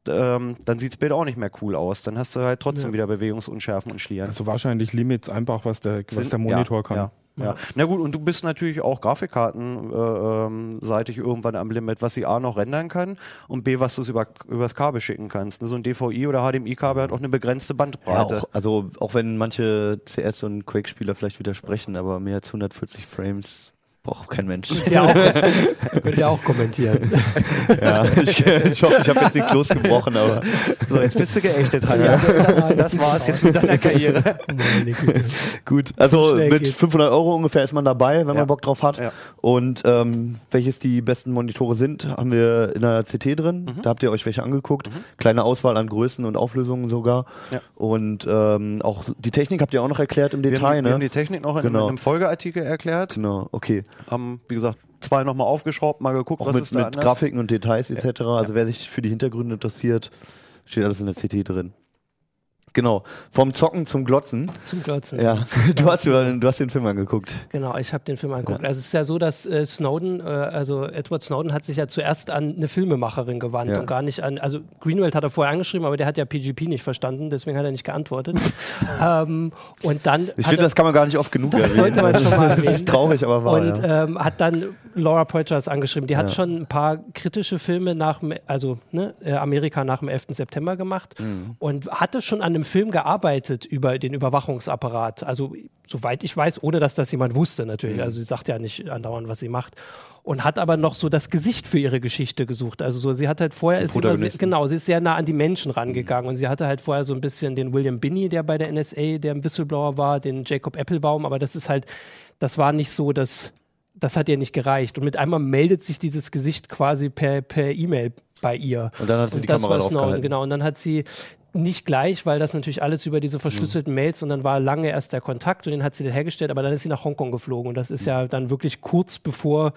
ähm, dann sieht das Bild auch nicht mehr cool aus. Dann hast du halt trotzdem wieder Bewegungsunschärfen und Schlieren. Also wahrscheinlich Limits einfach, was der, was der Monitor ja, kann. Ja, ja. Na gut, und du bist natürlich auch Grafikkartenseitig äh, ähm, seitig irgendwann am Limit, was sie A noch rendern kann und B, was du über, übers Kabel schicken kannst. Ne, So ein DVI oder HDMI-Kabel hat auch eine begrenzte Ja, Bandbreite. auch, also auch wenn manche CS- und Quake-Spieler vielleicht widersprechen, aber mehr als 140 Frames braucht kein Mensch. Ja, auch, (laughs) könnt ihr auch kommentieren. (laughs) ja, ich, ich hoffe, ich habe jetzt nichts losgebrochen, aber So, jetzt bist du geächtet, Hanja. Das war's jetzt mit deiner Karriere. (laughs) Gut. Also mit geht's. 500 Euro ungefähr ist man dabei, wenn Ja. man Bock drauf hat. Ja. Und ähm, welches die besten Monitore sind, haben wir in der CT drin. Mhm. Da habt ihr euch welche angeguckt. Kleine Auswahl an Größen und Auflösungen sogar. Ja. Und ähm, auch die Technik habt ihr auch noch erklärt im Wir Detail, haben, die, wir ne? haben die Technik noch in, Genau. in einem Folgeartikel erklärt. genau, okay. Haben, wie gesagt, zwei nochmal aufgeschraubt, mal geguckt, Auch was mit, ist da mit anders. Grafiken und Details etc. Also wer sich für die Hintergründe interessiert, steht alles in der CT drin. Genau. Vom Zocken zum Glotzen. Zum Glotzen. Ja. (laughs) Du hast, du hast den Film angeguckt. Genau, ich habe den Film angeguckt. Ja. Also es ist ja so, dass äh, Snowden, äh, also Edward Snowden hat sich ja zuerst an eine Filmemacherin gewandt Ja. und gar nicht an, also Greenwald hat er vorher angeschrieben, aber der hat ja PGP nicht verstanden, deswegen hat er nicht geantwortet. (laughs) ähm, und dann Ich finde, das kann man gar nicht oft genug erwähnen. sollte man schon mal Das erwähnen. ist traurig, aber wahr. und ja. ähm, hat dann Laura Poitras angeschrieben. Die hat schon ein paar kritische Filme nach, dem- also ne, äh, Amerika nach dem 11. September gemacht Mhm. und hatte schon an einem Film gearbeitet über den Überwachungsapparat. Also soweit ich weiß, ohne dass das jemand wusste natürlich. Mhm. Also sie sagt ja nicht andauernd, was sie macht. Und hat aber noch so das Gesicht für ihre Geschichte gesucht. Also so, sie hat halt vorher, ist immer genau, sie ist sehr nah an die Menschen rangegangen und sie hatte halt vorher so ein bisschen den William Binney, der bei der NSA, der ein Whistleblower war, den Jacob Applebaum, aber das ist halt, das war nicht so, dass das hat ihr nicht gereicht. Und mit einmal meldet sich dieses Gesicht quasi per per E-Mail bei ihr. Und dann hat sie die das Kamera draufgehalten. genau. Und dann hat sie nicht gleich, weil das natürlich alles über diese verschlüsselten Mails und dann war lange erst der Kontakt und den hat sie dann hergestellt, aber dann ist sie nach Hongkong geflogen und das ist ja dann wirklich kurz bevor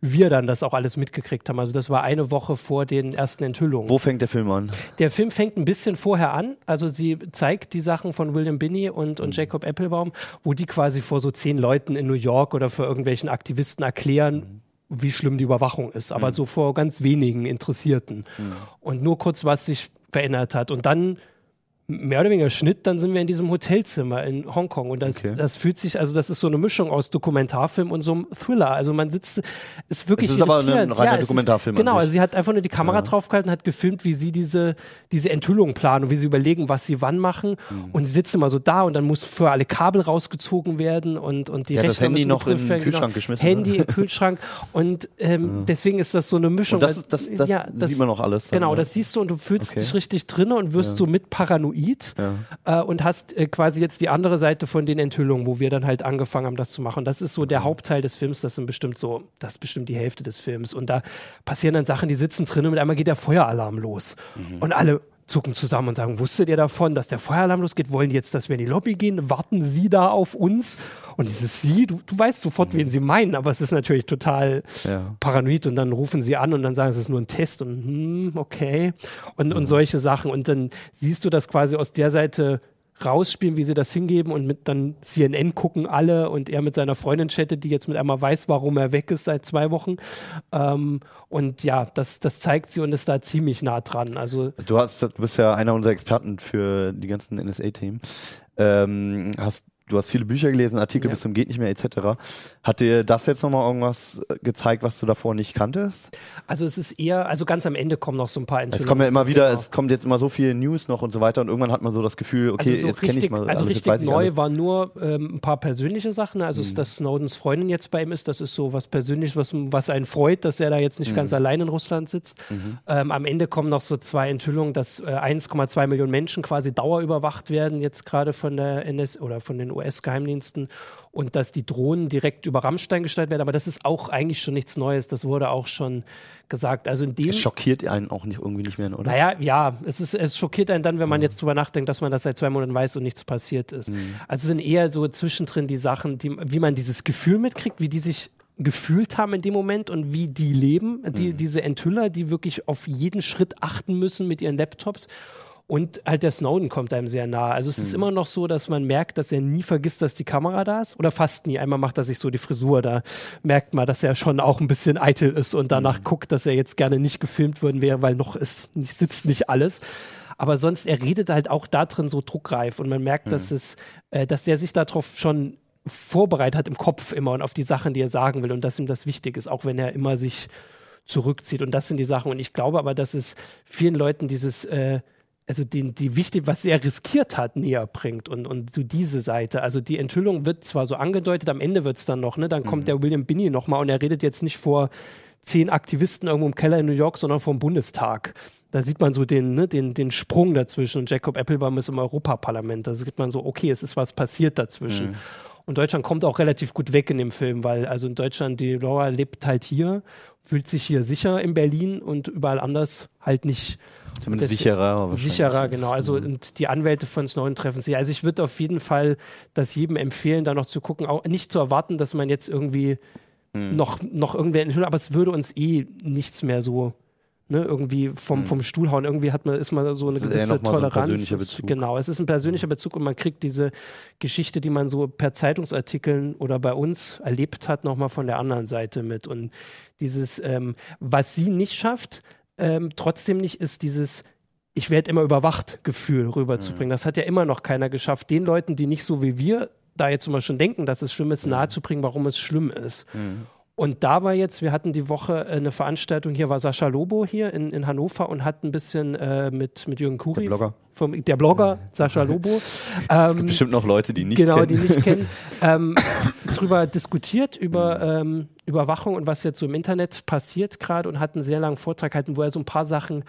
wir dann das auch alles mitgekriegt haben. Also das war eine Woche vor den ersten Enthüllungen. Wo fängt der Film an? Der Film fängt ein bisschen vorher an. Also sie zeigt die Sachen von William Binney und, und Jacob Applebaum, wo die quasi vor so zehn Leuten in New York oder vor irgendwelchen Aktivisten erklären, wie schlimm die Überwachung ist. Aber so vor ganz wenigen Interessierten. Und nur kurz, was sich verändert hat. Und dann mehr oder weniger Schnitt, dann sind wir in diesem Hotelzimmer in Hongkong und das, Okay. das fühlt sich, also das ist so eine Mischung aus Dokumentarfilm und so einem Thriller. Also man sitzt, ist wirklich Es ist aber ein irritierend. reiner ist- Dokumentarfilm an Genau, also sie hat einfach nur die Kamera draufgehalten, hat gefilmt, wie sie diese, diese Enthüllung planen und wie sie überlegen, was sie wann machen. Mhm. Und sie sitzen immer so da und dann muss für alle Kabel rausgezogen werden und, und die hat das Handy noch in den werden, Kühlschrank genau. geschmissen, Handy im Kühlschrank und ähm, deswegen ist das so eine Mischung. Und das, das, das ja, das- sieht man noch alles. dann, Genau, ne? das siehst du und du fühlst Okay. dich richtig drin und wirst so mit paranoid paranoid äh, und hast äh, quasi jetzt die andere Seite von den Enthüllungen, wo wir dann halt angefangen haben, das zu machen. Das ist so der Hauptteil des Films, das sind bestimmt so, das ist bestimmt die Hälfte des Films. Und da passieren dann Sachen, die sitzen drin und mit einmal geht der Feueralarm los. Und alle zucken zusammen und sagen, wusstet ihr davon, dass der Feueralarm losgeht? Wollen jetzt, dass wir in die Lobby gehen? Warten sie da auf uns? Und dieses Sie, du, du weißt sofort, wen sie meinen, aber es ist natürlich total Ja. paranoid und dann rufen sie an und dann sagen, es ist nur ein Test und hm, okay und, und solche Sachen und dann siehst du das quasi aus der Seite rausspielen, wie sie das hingeben und mit dann CNN gucken alle und er mit seiner Freundin chattet, die jetzt mit einmal weiß, warum er weg ist seit zwei Wochen ähm, und ja, das, das zeigt sie und ist da ziemlich nah dran, also Also Du, hast, du bist ja einer unserer Experten für die ganzen NSA-Themen. Ähm, hast, du hast viele Bücher gelesen, Artikel Ja. bis zum geht nicht mehr etc. Hat dir das jetzt nochmal irgendwas äh, gezeigt, was du davor nicht kanntest? Also es ist eher, also ganz am Ende kommen noch so ein paar Enthüllungen. Es kommen ja immer wieder, Genau. es kommt jetzt immer so viel News noch und so weiter und irgendwann hat man so das Gefühl, okay, also so jetzt kenne ich mal also alles, jetzt richtig neu alles. Mhm. waren nur ähm, ein paar persönliche Sachen. Also dass Snowdens Freundin jetzt bei ihm ist, das ist so was Persönliches, was, was einen freut, dass er da jetzt nicht Mhm. ganz allein in Russland sitzt. Ähm, am Ende kommen noch so zwei Enthüllungen, dass äh, 1,2 Millionen Menschen quasi dauerüberwacht werden, jetzt gerade von der NS oder von den US-Geheimdiensten und dass die Drohnen direkt über Rammstein gestellt werden. Aber das ist auch eigentlich schon nichts Neues. Das wurde auch schon gesagt. Also in dem Es schockiert einen auch nicht irgendwie nicht mehr, oder? naja, ja, es, ist, es schockiert einen dann, wenn man jetzt drüber nachdenkt, dass man das seit zwei Monaten weiß und nichts passiert ist. Also es sind eher so zwischendrin die Sachen, die, wie man dieses Gefühl mitkriegt, wie die sich gefühlt haben in dem Moment und wie die leben, die, diese Enthüller, die wirklich auf jeden Schritt achten müssen mit ihren Laptops. Und halt der Snowden kommt einem sehr nahe. Also es ist immer noch so, dass man merkt, dass er nie vergisst, dass die Kamera da ist. Oder fast nie. Einmal macht er sich so die Frisur. Da merkt man, dass er schon auch ein bisschen eitel ist und danach guckt, dass er jetzt gerne nicht gefilmt worden wäre, weil noch ist, nicht, sitzt nicht alles. Aber sonst, er redet halt auch da drin so druckreif und man merkt, dass es, äh, dass der sich darauf schon vorbereitet hat im Kopf immer und auf die Sachen, die er sagen will und dass ihm das wichtig ist, auch wenn er immer sich zurückzieht. Und das sind die Sachen. Und ich glaube aber, dass es vielen Leuten dieses, äh, also den, die wichtig, was er riskiert hat, näher bringt und, und so diese Seite. Also die Enthüllung wird zwar so angedeutet, am Ende wird es dann noch, ne? Dann kommt der William Binney nochmal und er redet jetzt nicht vor zehn Aktivisten irgendwo im Keller in New York, sondern vom Bundestag. Da sieht man so den, ne, den, den Sprung dazwischen. Und Jacob Applebaum ist im Europaparlament. Da sieht man so, okay, es ist was passiert dazwischen. Und Deutschland kommt auch relativ gut weg in dem Film, weil also in Deutschland, die Laura lebt halt hier, fühlt sich hier sicher in Berlin und überall anders halt nicht. Zumindest Deswegen- sicherer. Sicherer, genau. Also und die Anwälte von Snowden treffen sich. Also ich würde auf jeden Fall das jedem empfehlen, da noch zu gucken, auch nicht zu erwarten, dass man jetzt irgendwie noch, noch irgendwer enthüllt, aber es würde uns eh nichts mehr so ne, irgendwie vom, vom Stuhl hauen. Irgendwie hat man, ist man so eine gewisse mal so ein Toleranz. Genau, es ist ein persönlicher Bezug und man kriegt diese Geschichte, die man so per Zeitungsartikeln oder bei uns erlebt hat, nochmal von der anderen Seite mit. Und dieses, ähm, was sie nicht schafft, ähm, trotzdem nicht, ist dieses ich werde immer überwacht Gefühl rüberzubringen. Das hat ja immer noch keiner geschafft, den Leuten, die nicht so wie wir da jetzt immer schon denken, dass es schlimm ist, nahezubringen, warum es schlimm ist. Und da war jetzt, wir hatten die Woche äh, eine Veranstaltung, hier war Sascha Lobo hier in, in Hannover und hat ein bisschen äh, mit, mit Jürgen Kuri. Der Blogger. Vom, der Blogger, Sascha (laughs) Lobo. ähm, Bestimmt noch Leute, die nicht genau, kennen. die nicht kennen, (laughs) ähm, drüber diskutiert, über ähm, Überwachung und was jetzt so im Internet passiert gerade und hat einen sehr langen Vortrag gehalten, wo er so ein paar Sachen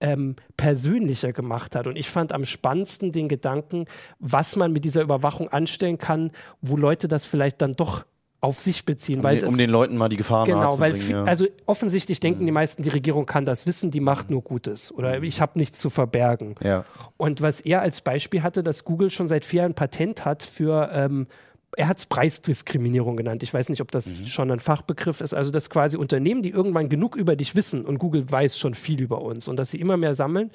ähm, persönlicher gemacht hat. Und ich fand am spannendsten den Gedanken, was man mit dieser Überwachung anstellen kann, wo Leute das vielleicht dann doch auf sich beziehen. um, weil den, das, um den Leuten mal die Gefahr Genau, weil ja. also offensichtlich denken die meisten, die Regierung kann das wissen, die macht nur Gutes oder ich habe nichts zu verbergen. ja. Und was er als Beispiel hatte, dass Google schon seit vier Jahren ein Patent hat für, ähm, er hat es Preisdiskriminierung genannt. Ich weiß nicht, ob das Mhm. schon ein Fachbegriff ist. Also, dass quasi Unternehmen, die irgendwann genug über dich wissen und Google weiß schon viel über uns und dass sie immer mehr sammeln,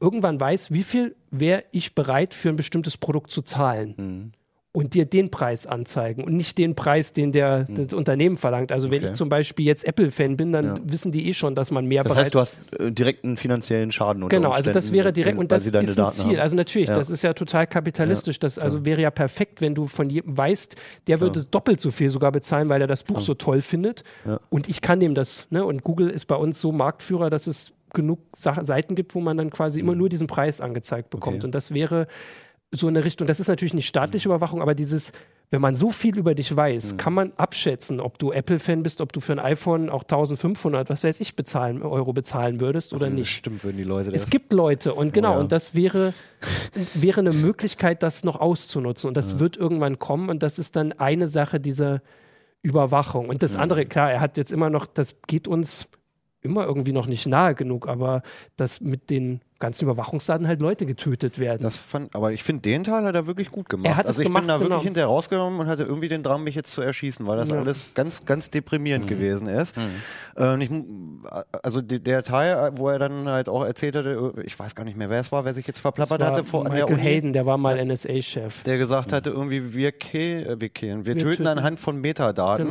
irgendwann weiß, wie viel wäre ich bereit für ein bestimmtes Produkt zu zahlen. Mhm. Und dir den Preis anzeigen und nicht den Preis, den der, das Unternehmen verlangt. Also, wenn. Okay. ich zum Beispiel jetzt Apple-Fan bin, dann Ja. wissen die eh schon, dass man mehr Das heißt, du hast äh, direkt einen finanziellen Schaden unter Genau, also das wäre direkt, und das ist ein Daten Ziel. haben. Also natürlich, Ja. das ist ja total kapitalistisch. Das also wäre ja perfekt, wenn du von jedem weißt, der würde doppelt so viel sogar bezahlen, weil er das Buch so toll findet. Und ich kann dem das, ne? Und Google ist bei uns so Marktführer, dass es genug Seiten gibt, wo man dann quasi immer nur diesen Preis angezeigt bekommt. Okay. Und das wäre so eine Richtung, das ist natürlich nicht staatliche Überwachung, aber dieses, wenn man so viel über dich weiß, kann man abschätzen, ob du Apple-Fan bist, ob du für ein iPhone auch 1500, was weiß ich, bezahlen, Euro bezahlen würdest oder nicht. Stimmt, würden die Leute das. Es gibt Leute und genau, ja. und das wäre, (laughs) wäre eine Möglichkeit, das noch auszunutzen. Und das wird irgendwann kommen und das ist dann eine Sache dieser Überwachung. Und das andere, klar, er hat jetzt immer noch, das geht uns immer irgendwie noch nicht nahe genug, aber dass mit den ganzen Überwachungsdaten halt Leute getötet werden. Das fand, aber ich finde, den Teil hat er wirklich gut gemacht. Er hat es also ich gemacht, bin da genau. wirklich hinterher rausgenommen und hatte irgendwie den Drang, mich jetzt zu erschießen, weil das Ja. alles ganz, ganz Mhm. deprimierend gewesen ist. Ähm, ich, also der Teil, wo er dann halt auch erzählt hatte, ich weiß gar nicht mehr, wer es war, wer sich jetzt verplappert hatte vor an der Michael Uni, Hayden, der war mal NSA-Chef. der gesagt hatte, irgendwie wir, ke äh, wir killen, wir, Wir töten töten. anhand von Metadaten.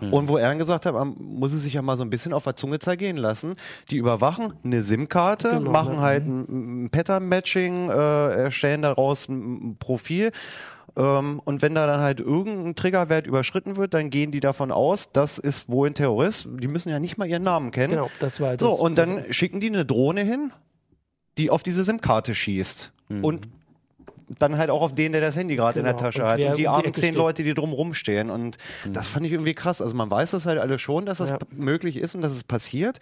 Genau. Und wo er dann gesagt hat, man muss es sich ja mal so ein bisschen auf der Zunge zergehen lassen. Die überwachen eine SIM-Karte, Genau, machen halt ein, Pattern-Matching, äh, erstellen daraus ein, Profil. Ähm, und wenn da dann halt irgendein Triggerwert überschritten wird, dann gehen die davon aus, das ist wohl ein Terrorist. Die müssen ja nicht mal ihren Namen kennen. Genau, das war das. So, und dann schicken die eine Drohne hin, die auf diese SIM-Karte schießt. Und dann halt auch auf den, der das Handy gerade in der Genau. Tasche Und hat. Und die um armen zehn. Leute, die drum rumstehen. Und das fand ich irgendwie krass. Also man weiß das halt alles schon, dass das Ja. möglich ist und dass es passiert.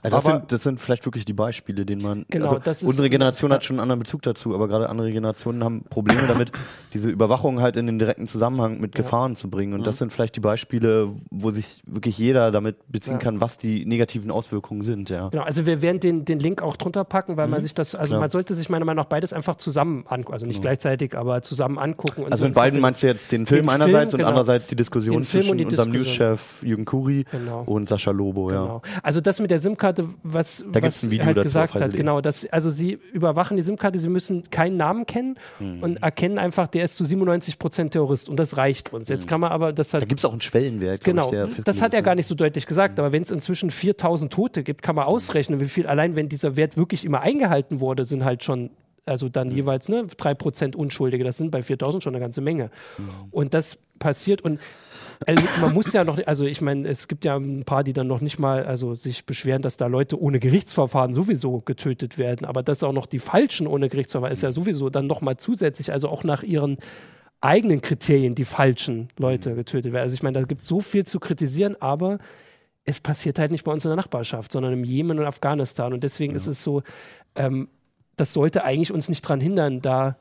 Also das, sind, das sind vielleicht wirklich die Beispiele, denen man. Genau, also das ist- unsere Generation hat schon einen anderen Bezug dazu, aber gerade andere Generationen haben Probleme damit, (laughs) diese Überwachung halt in den direkten Zusammenhang mit Gefahren zu bringen. Und das sind vielleicht die Beispiele, wo sich wirklich jeder damit beziehen Ja. kann, was die negativen Auswirkungen sind. Ja. Genau, also wir werden den, den Link auch drunter packen, weil man sich das, also Ja. man sollte sich meiner Meinung nach beides einfach zusammen angucken, also nicht gleichzeitig, aber zusammen angucken. und Also so mit beiden in meinst du jetzt den Film Den einerseits Film, und genau. andererseits die Diskussion zwischen und die unserem. Newschef Jürgen Kuri Genau. und Sascha Lobo. Ja. Genau. Also das mit der SIM-Karte, was, Da was ein Video halt dazu gesagt hat, genau, dass, also sie überwachen die SIM-Karte, sie müssen keinen Namen kennen Mhm. und erkennen einfach, der ist zu 97 Prozent Terrorist und das reicht uns. Jetzt kann man aber das Da halt gibt es auch einen Schwellenwert. Genau, ich, das hat er ist, gar ne? nicht so deutlich gesagt, aber wenn es inzwischen 4000 Tote gibt, kann man ausrechnen, wie viel, allein wenn dieser Wert wirklich immer eingehalten wurde, sind halt schon, also dann jeweils ne, 3% Unschuldige, das sind bei 4000 schon eine ganze Menge. Und das passiert und also man muss ja noch, also ich meine, es gibt ja ein paar, die dann noch nicht mal, also sich beschweren, dass da Leute ohne Gerichtsverfahren sowieso getötet werden, aber dass auch noch die Falschen ohne Gerichtsverfahren ist ja sowieso dann noch mal zusätzlich, also auch nach ihren eigenen Kriterien die falschen Leute getötet werden. Also ich meine, da gibt es so viel zu kritisieren, aber es passiert halt nicht bei uns in der Nachbarschaft, sondern im Jemen und Afghanistan. Und deswegen ist es so, ähm, das sollte eigentlich uns nicht daran hindern, da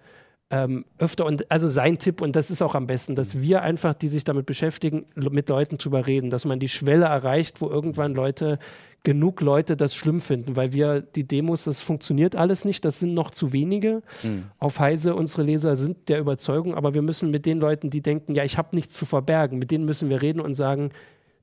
ähm, öfter und also sein Tipp, und das ist auch am besten, dass wir einfach, die sich damit beschäftigen, mit Leuten drüber reden, dass man die Schwelle erreicht, wo irgendwann Leute, genug Leute das schlimm finden, weil wir die Demos, das funktioniert alles nicht, das sind noch zu wenige. Auf Heise, unsere Leser sind der Überzeugung, aber wir müssen mit den Leuten, die denken, ja, ich habe nichts zu verbergen, mit denen müssen wir reden und sagen,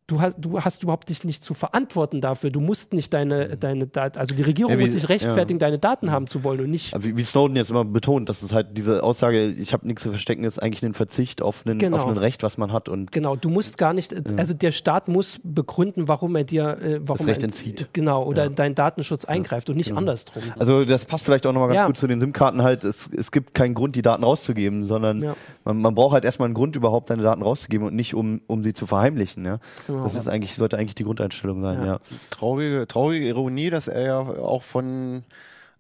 du hast, du hast überhaupt dich nicht zu verantworten dafür. Du musst nicht deine, deine Daten, also die Regierung Ja, wie- muss sich rechtfertigen, deine Daten haben zu wollen und nicht. Also wie, wie Snowden jetzt immer betont, dass es halt diese Aussage, ich habe nichts zu verstecken, ist eigentlich ein Verzicht auf ein Genau. Recht, was man hat und Genau, du musst gar nicht, also der Staat muss begründen, warum er dir, äh, warum Recht er, entzieht. Genau, oder deinen Datenschutz eingreift und nicht andersrum. Also das passt vielleicht auch nochmal ganz Ja. gut zu den SIM-Karten halt. Es, es gibt keinen Grund, die Daten rauszugeben, sondern Ja. man, man braucht halt erstmal einen Grund, überhaupt seine Daten rauszugeben und nicht um, um sie zu verheimlichen. Ja? Genau. Das ist eigentlich, sollte eigentlich die Grundeinstellung sein, ja. Ja. Traurige, traurige Ironie, dass er ja auch von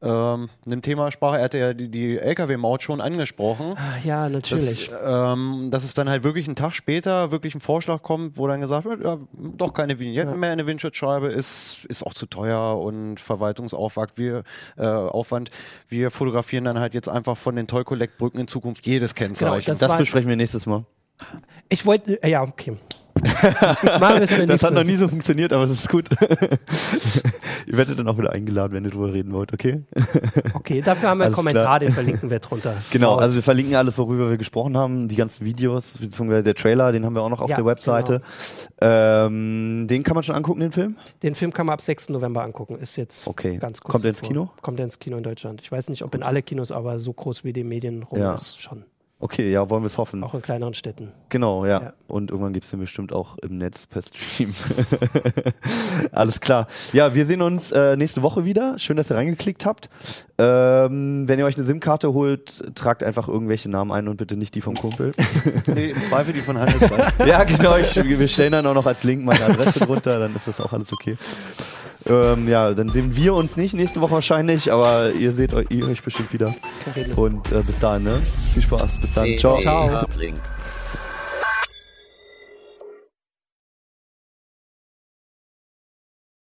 ähm, einem Thema sprach. Er hatte ja die, die Lkw-Maut schon angesprochen. Ach ja, natürlich. Dass, ähm, dass es dann halt wirklich einen Tag später wirklich ein Vorschlag kommt, wo dann gesagt wird, ja, doch keine Vignetten mehr in der Windschutzscheibe, ist, ist auch zu teuer und Verwaltungsaufwand. Wir, äh, Aufwand. wir fotografieren dann halt jetzt einfach von den Toll-Collect-Brücken in Zukunft jedes Kennzeichen. Genau, das Das besprechen wir nächstes Mal. Ich wollte, äh, ja, okay. (laughs) Das hat noch nie so funktioniert, aber das ist gut. (laughs) Ihr werdet dann auch wieder eingeladen, wenn ihr drüber reden wollt, okay? (laughs) Okay, dafür haben wir einen Kommentar, klar. den verlinken wir drunter. Genau, also wir verlinken alles, worüber wir gesprochen haben, die ganzen Videos, beziehungsweise der Trailer, den haben wir auch noch auf Ja, der Webseite. Ähm, den kann man schon angucken, den Film? Den Film kann man ab 6. November angucken. Ist jetzt Okay. ganz kurz. Kommt er ins. Kino? Kommt er ins Kino in Deutschland. Ich weiß nicht, ob in alle Kinos, aber so groß wie die Medien rum Ja. ist schon. Okay, ja, wollen wir es hoffen. Auch in kleineren Städten. Genau, ja. Ja. Und irgendwann gibt es den bestimmt auch im Netz per Stream. (laughs) Alles klar. Ja, wir sehen uns äh, nächste Woche wieder. Schön, dass ihr reingeklickt habt. Ähm, wenn ihr euch eine SIM-Karte holt, tragt einfach irgendwelche Namen ein und bitte nicht die vom Kumpel. (laughs) nee, im Zweifel die von Hannes (laughs) ja, genau. Ich, wir stellen dann auch noch als Link meine Adresse drunter, dann ist das auch alles okay. Ähm, ja, dann sehen wir uns nicht nächste Woche wahrscheinlich, aber ihr seht euch, ihr euch bestimmt wieder. Und äh, bis dahin, ne? Viel Spaß. Bis dann. Ciao. Ciao.